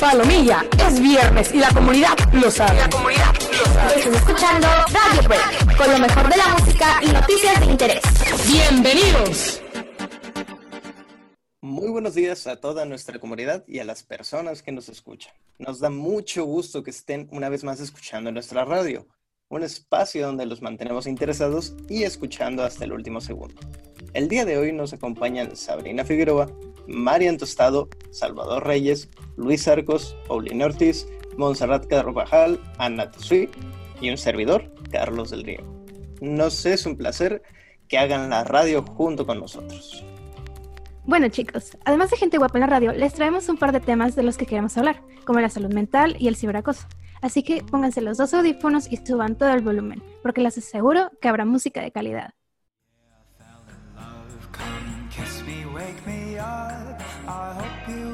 Palomilla, es viernes y la comunidad lo sabe. La comunidad lo sabe. Estás escuchando Radio Break, con lo mejor de la música y noticias de interés. Bienvenidos. Muy buenos días a toda nuestra comunidad y a las personas que nos escuchan. Nos da mucho gusto que estén una vez más escuchando nuestra radio, un espacio donde los mantenemos interesados y escuchando hasta el último segundo. El día de hoy nos acompañan Sabrina Figueroa, Marian Tostado, Salvador Reyes, Luis Arcos, Paulina Ortiz, Montserrat Carvajal, Ana Tuzui y un servidor, Carlos del Río. Nos es un placer que hagan la radio junto con nosotros. Bueno chicos, además de gente guapa en la radio, les traemos un par de temas de los que queremos hablar, como la salud mental y el ciberacoso. Así que pónganse los dos audífonos y suban todo el volumen, porque les aseguro que habrá música de calidad.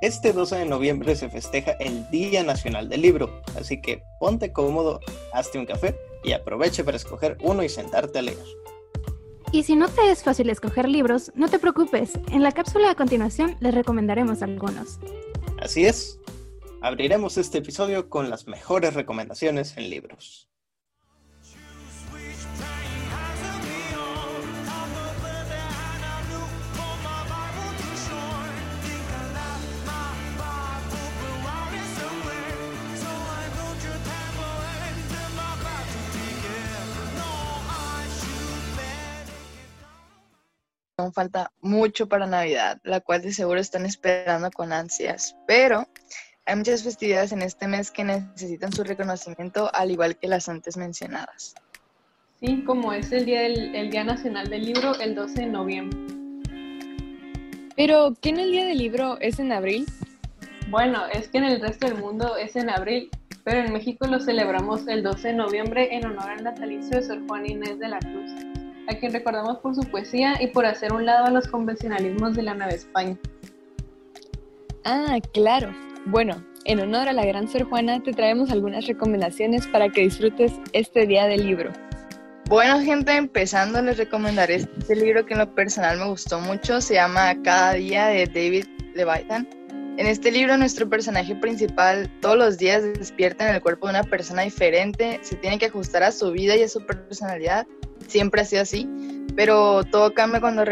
Este 12 de noviembre se festeja el Día Nacional del Libro, así que ponte cómodo, hazte un café y aproveche para escoger uno y sentarte a leer. Y si no te es fácil escoger libros, no te preocupes, en la cápsula a continuación les recomendaremos algunos. Así es, abriremos este episodio con las mejores recomendaciones en libros. Aún falta mucho para Navidad, la cual de seguro están esperando con ansias, pero hay muchas festividades en este mes que necesitan su reconocimiento, al igual que las antes mencionadas. Sí, como es el Día, del, el día Nacional del Libro, el 12 de noviembre. Pero, ¿qué en el Día del Libro es en abril? Bueno, es que en el resto del mundo es en abril, pero en México lo celebramos el 12 de noviembre en honor al natalicio de Sor Juana Inés de la Cruz, a quien recordamos por su poesía y por hacer un lado a los convencionalismos de la Nueva España. Ah, claro. Bueno, en honor a la gran Sor Juana te traemos algunas recomendaciones para que disfrutes este día del libro. Bueno, gente, empezando les recomendaré este libro que en lo personal me gustó mucho. Se llama Cada día de David Leviathan. En este libro nuestro personaje principal todos los días despierta en el cuerpo de una persona diferente, se tiene que ajustar a su vida y a su personalidad. Siempre ha sido así, pero todo cambia cuando,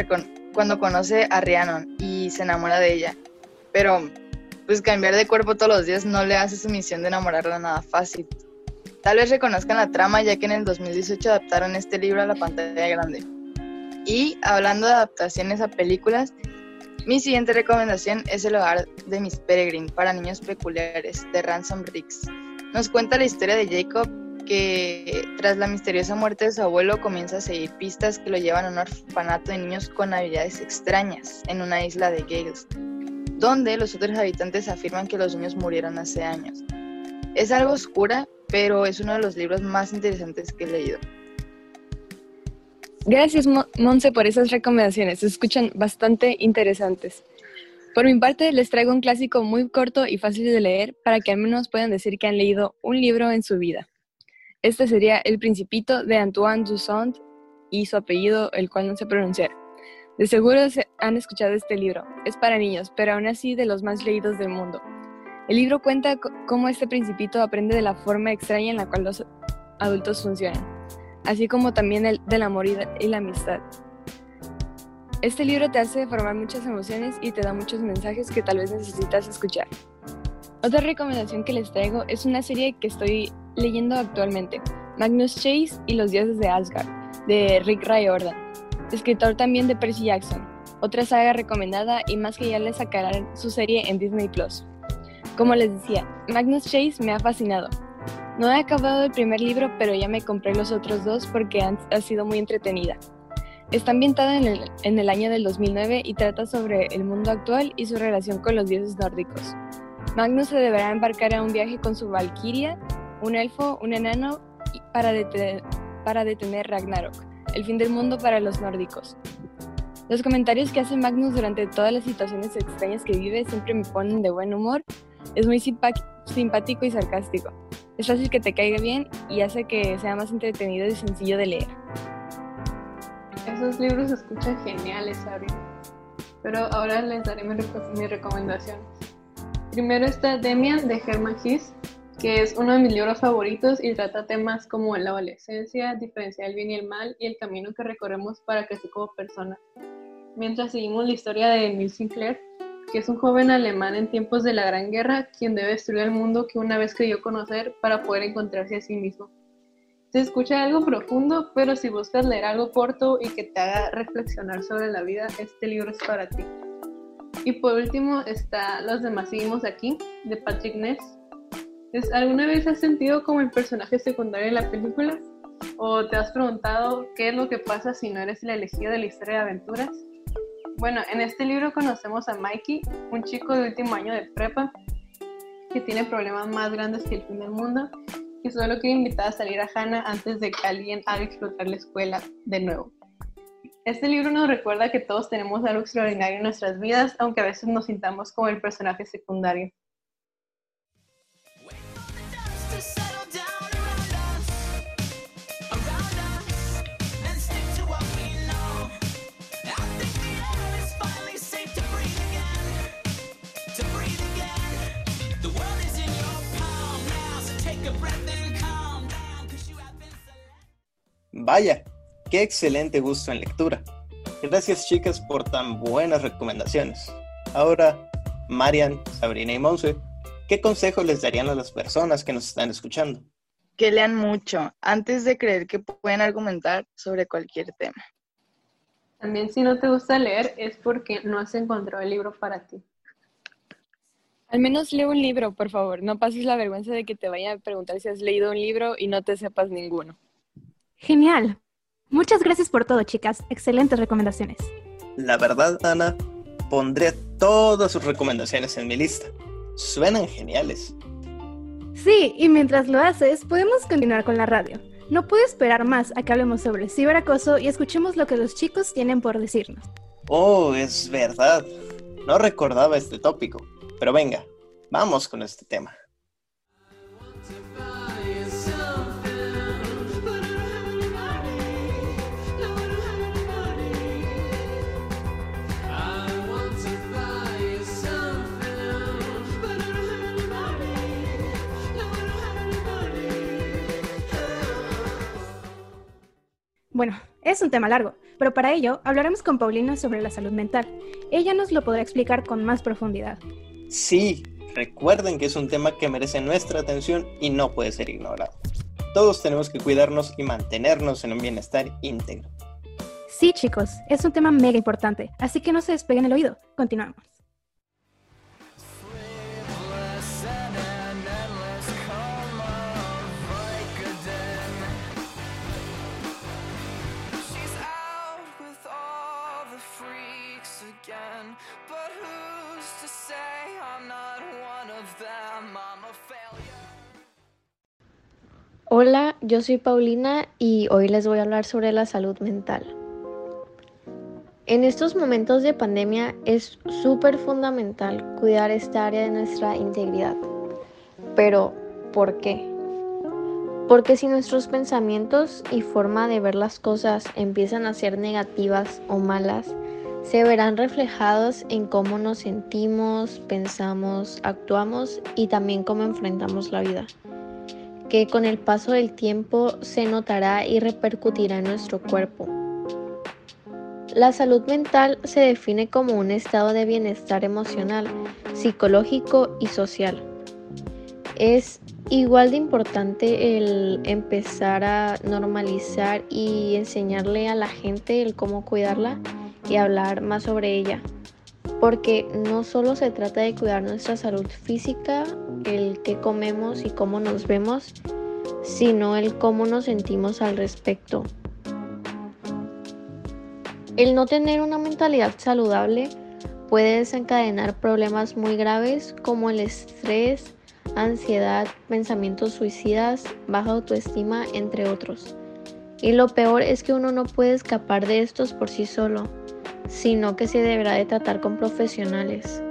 cuando conoce a Rhiannon y se enamora de ella. Pero pues cambiar de cuerpo todos los días no le hace su misión de enamorarla nada fácil. Tal vez reconozcan la trama ya que en el 2018 adaptaron este libro a la pantalla grande. Y hablando de adaptaciones a películas, mi siguiente recomendación es El hogar de Miss Peregrine para niños peculiares de Ransom Riggs. Nos cuenta la historia de Jacob que tras la misteriosa muerte de su abuelo comienza a seguir pistas que lo llevan a un orfanato de niños con habilidades extrañas en una isla de Gales donde los otros habitantes afirman que los niños murieron hace años. Es algo oscura, pero es uno de los libros más interesantes que he leído. Gracias, Monse, por esas recomendaciones. Se escuchan bastante interesantes. Por mi parte, les traigo un clásico muy corto y fácil de leer para que al menos puedan decir que han leído un libro en su vida. Este sería El Principito de Antoine Toussaint y su apellido, el cual no sé pronunciar. De seguro han escuchado este libro. Es para niños, pero aún así de los más leídos del mundo. El libro cuenta cómo este principito aprende de la forma extraña en la cual los adultos funcionan, así como también el, del amor y, y la amistad. Este libro te hace formar muchas emociones y te da muchos mensajes que tal vez necesitas escuchar. Otra recomendación que les traigo es una serie que estoy leyendo actualmente, Magnus Chase y los dioses de Asgard, de Rick Riordan escritor también de Percy Jackson, otra saga recomendada y más que ya le sacarán su serie en Disney Plus. Como les decía, Magnus Chase me ha fascinado. No he acabado el primer libro, pero ya me compré los otros dos porque han, ha sido muy entretenida. Está ambientada en el, en el año del 2009 y trata sobre el mundo actual y su relación con los dioses nórdicos. Magnus se deberá embarcar a un viaje con su Valkyria un elfo, un enano para, detener, Ragnarok, el fin del mundo para los nórdicos. Los comentarios que hace Magnus durante todas las situaciones extrañas que vive siempre me ponen de buen humor. Es muy simpático y sarcástico. Es fácil que te caiga bien y hace que sea más entretenido y sencillo de leer. Esos libros se escuchan geniales, Sabrina. Pero ahora les daré mis, recomendaciones. Primero está Demian de Herman Hesse, que es uno de mis libros favoritos y trata temas como la adolescencia, diferenciar el bien y el mal y el camino que recorremos para crecer como personas. Mientras seguimos la historia de Emil Sinclair, que es un joven alemán en tiempos de la Gran Guerra, quien debe destruir el mundo que una vez creyó conocer para poder encontrarse a sí mismo. Se escucha algo profundo, pero si buscas leer algo corto y que te haga reflexionar sobre la vida, este libro es para ti. Y por último está Los demás seguimos aquí, de Patrick Ness. ¿Alguna vez has sentido como el personaje secundario en la película? ¿O te has preguntado qué es lo que pasa si no eres el elegido de la historia de aventuras? Bueno, en este libro conocemos a Mikey, un chico de último año de prepa que tiene problemas más grandes que el fin del mundo y solo quiere invitar a salir a Hannah antes de que alguien haga explotar la escuela de nuevo. Este libro nos recuerda que todos tenemos algo extraordinario en nuestras vidas, aunque a veces nos sintamos como el personaje secundario. Vaya, qué excelente gusto en lectura. Gracias chicas por tan buenas recomendaciones. Ahora, Marian, Sabrina y Monse, ¿qué consejo les darían a las personas que nos están escuchando? Que lean mucho antes de creer que pueden argumentar sobre cualquier tema. También si no te gusta leer es porque no has encontrado el libro para ti. Al menos lee un libro, por favor. No pases la vergüenza de que te vayan a preguntar si has leído un libro y no te sepas ninguno. Genial. Muchas gracias por todo, chicas. Excelentes recomendaciones. La verdad, Ana, pondré todas sus recomendaciones en mi lista. Suenan geniales. Sí, y mientras lo haces, podemos continuar con la radio. No puedo esperar más a que hablemos sobre el ciberacoso y escuchemos lo que los chicos tienen por decirnos. Oh, es verdad. No recordaba este tópico. Pero venga, vamos con este tema. Bueno, es un tema largo, pero para ello hablaremos con Paulina sobre la salud mental. Ella nos lo podrá explicar con más profundidad. Sí, recuerden que es un tema que merece nuestra atención y no puede ser ignorado. Todos tenemos que cuidarnos y mantenernos en un bienestar íntegro. Sí, chicos, es un tema mega importante, así que no se despeguen el oído. Continuamos. Hola, yo soy Paulina y hoy les voy a hablar sobre la salud mental. En estos momentos de pandemia es súper fundamental cuidar esta área de nuestra integridad. Pero, ¿por qué? Porque si nuestros pensamientos y forma de ver las cosas empiezan a ser negativas o malas, se verán reflejados en cómo nos sentimos, pensamos, actuamos y también cómo enfrentamos la vida que con el paso del tiempo se notará y repercutirá en nuestro cuerpo. La salud mental se define como un estado de bienestar emocional, psicológico y social. Es igual de importante el empezar a normalizar y enseñarle a la gente el cómo cuidarla y hablar más sobre ella porque no solo se trata de cuidar nuestra salud física, el que comemos y cómo nos vemos, sino el cómo nos sentimos al respecto. El no tener una mentalidad saludable puede desencadenar problemas muy graves como el estrés, ansiedad, pensamientos suicidas, baja autoestima, entre otros. Y lo peor es que uno no puede escapar de estos por sí solo, sino que se deberá de tratar con profesionales.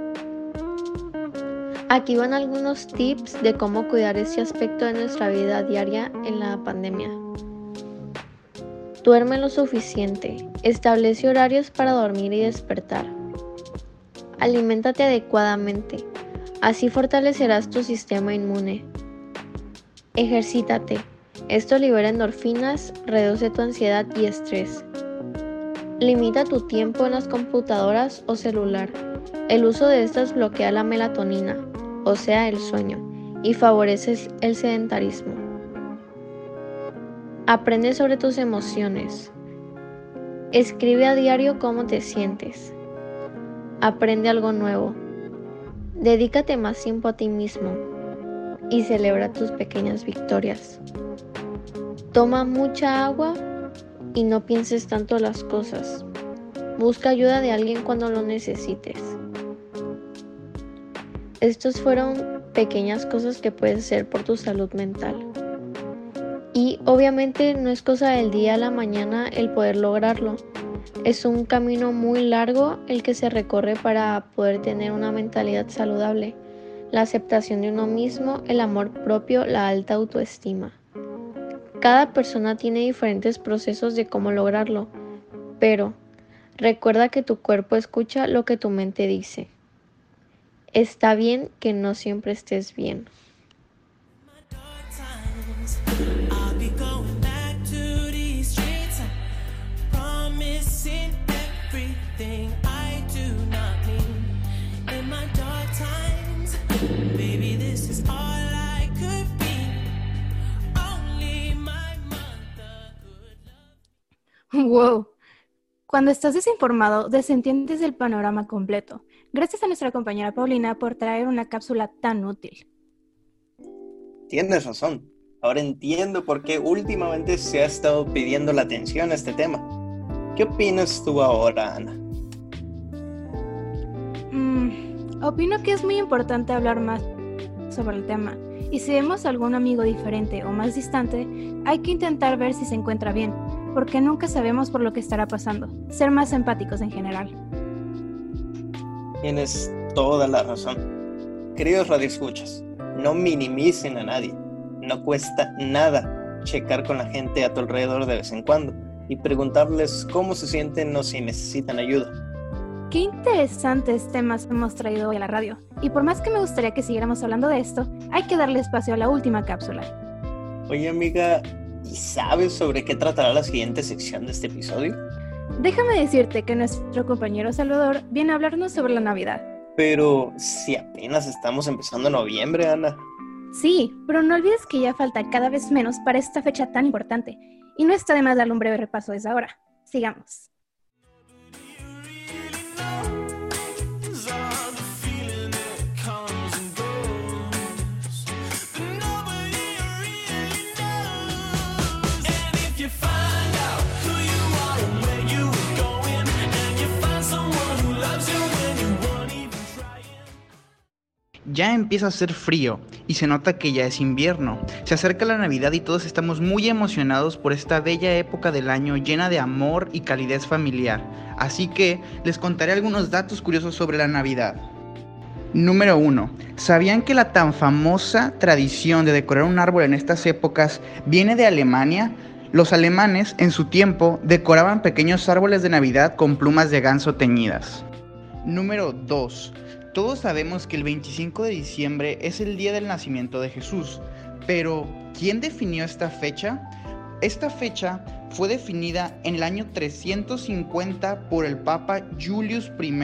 Aquí van algunos tips de cómo cuidar este aspecto de nuestra vida diaria en la pandemia. Duerme lo suficiente. Establece horarios para dormir y despertar. Aliméntate adecuadamente. Así fortalecerás tu sistema inmune. Ejercítate. Esto libera endorfinas, reduce tu ansiedad y estrés. Limita tu tiempo en las computadoras o celular. El uso de estas bloquea la melatonina, o sea, el sueño, y favorece el sedentarismo. Aprende sobre tus emociones. Escribe a diario cómo te sientes. Aprende algo nuevo. Dedícate más tiempo a ti mismo y celebra tus pequeñas victorias. Toma mucha agua y no pienses tanto las cosas. Busca ayuda de alguien cuando lo necesites. Estas fueron pequeñas cosas que puedes hacer por tu salud mental. Y obviamente no es cosa del día a la mañana el poder lograrlo. Es un camino muy largo el que se recorre para poder tener una mentalidad saludable, la aceptación de uno mismo, el amor propio, la alta autoestima. Cada persona tiene diferentes procesos de cómo lograrlo, pero recuerda que tu cuerpo escucha lo que tu mente dice. Está bien que no siempre estés bien. Wow. Cuando estás desinformado, desentiendes el panorama completo. Gracias a nuestra compañera Paulina por traer una cápsula tan útil. Tienes razón. Ahora entiendo por qué últimamente se ha estado pidiendo la atención a este tema. ¿Qué opinas tú ahora, Ana? Mm, opino que es muy importante hablar más sobre el tema. Y si vemos a algún amigo diferente o más distante, hay que intentar ver si se encuentra bien, porque nunca sabemos por lo que estará pasando. Ser más empáticos en general. Tienes toda la razón. Queridos radioescuchas, no minimicen a nadie. No cuesta nada checar con la gente a tu alrededor de vez en cuando y preguntarles cómo se sienten o si necesitan ayuda. Qué interesantes temas hemos traído hoy a la radio. Y por más que me gustaría que siguiéramos hablando de esto, hay que darle espacio a la última cápsula. Oye amiga, ¿y sabes sobre qué tratará la siguiente sección de este episodio? Déjame decirte que nuestro compañero Salvador viene a hablarnos sobre la Navidad. Pero si apenas estamos empezando noviembre, Ana. Sí, pero no olvides que ya falta cada vez menos para esta fecha tan importante. Y no está de más darle un breve repaso desde ahora. Sigamos. Ya empieza a hacer frío y se nota que ya es invierno. Se acerca la Navidad y todos estamos muy emocionados por esta bella época del año llena de amor y calidez familiar. Así que les contaré algunos datos curiosos sobre la Navidad. Número 1. ¿Sabían que la tan famosa tradición de decorar un árbol en estas épocas viene de Alemania? Los alemanes en su tiempo decoraban pequeños árboles de Navidad con plumas de ganso teñidas. Número 2. Todos sabemos que el 25 de diciembre es el día del nacimiento de Jesús, pero ¿quién definió esta fecha? Esta fecha fue definida en el año 350 por el Papa Julius I.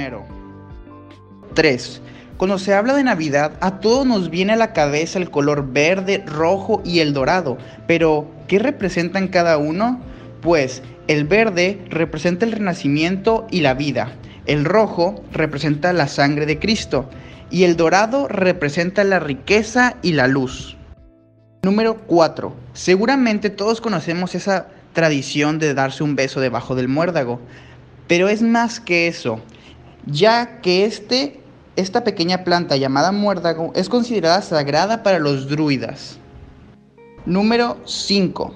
3. Cuando se habla de Navidad, a todos nos viene a la cabeza el color verde, rojo y el dorado, pero ¿qué representan cada uno? Pues el verde representa el renacimiento y la vida, el rojo representa la sangre de Cristo y el dorado representa la riqueza y la luz. Número 4. Seguramente todos conocemos esa tradición de darse un beso debajo del muérdago, pero es más que eso, ya que este esta pequeña planta llamada muérdago es considerada sagrada para los druidas. Número 5.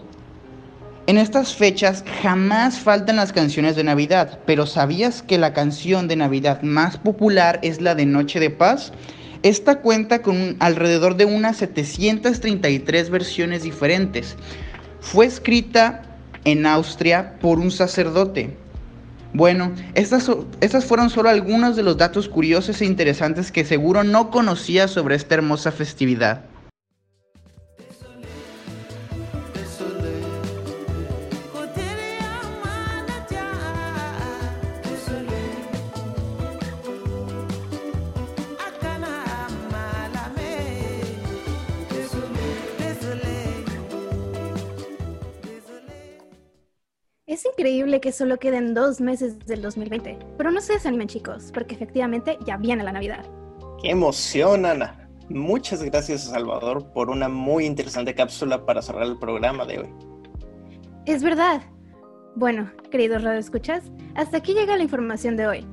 En estas fechas jamás faltan las canciones de Navidad, pero ¿sabías que la canción de Navidad más popular es la de Noche de Paz? Esta cuenta con alrededor de unas 733 versiones diferentes. Fue escrita en Austria por un sacerdote. Bueno, estas, estas fueron solo algunos de los datos curiosos e interesantes que seguro no conocía sobre esta hermosa festividad. Es increíble que solo queden dos meses del 2020, pero no se desanimen chicos, porque efectivamente ya viene la Navidad. ¡Qué emoción, Ana! Muchas gracias a Salvador por una muy interesante cápsula para cerrar el programa de hoy. Es verdad. Bueno, queridos radioescuchas, hasta aquí llega la información de hoy.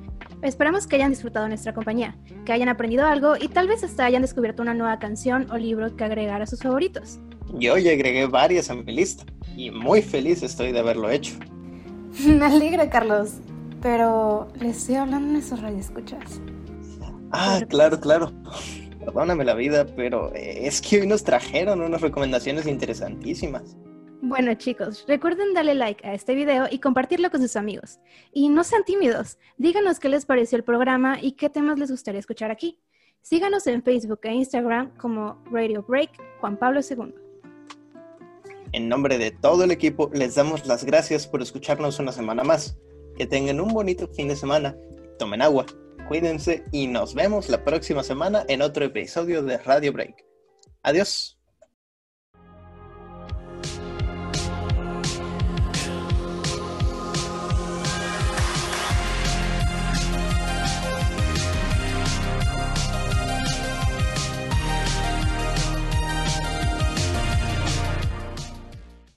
Esperamos que hayan disfrutado nuestra compañía, que hayan aprendido algo y tal vez hasta hayan descubierto una nueva canción o libro que agregar a sus favoritos. Yo ya agregué varias a mi lista y muy feliz estoy de haberlo hecho. Me alegra, Carlos, pero le estoy hablando en esos radioescuchas. Ah, claro, claro. Perdóname la vida, pero eh, es que hoy nos trajeron unas recomendaciones interesantísimas. Bueno chicos, recuerden darle like a este video y compartirlo con sus amigos. Y no sean tímidos, díganos qué les pareció el programa y qué temas les gustaría escuchar aquí. Síganos en Facebook e Instagram como Radio Break Juan Pablo II. En nombre de todo el equipo, les damos las gracias por escucharnos una semana más. Que tengan un bonito fin de semana. Tomen agua, cuídense y nos vemos la próxima semana en otro episodio de Radio Break. Adiós.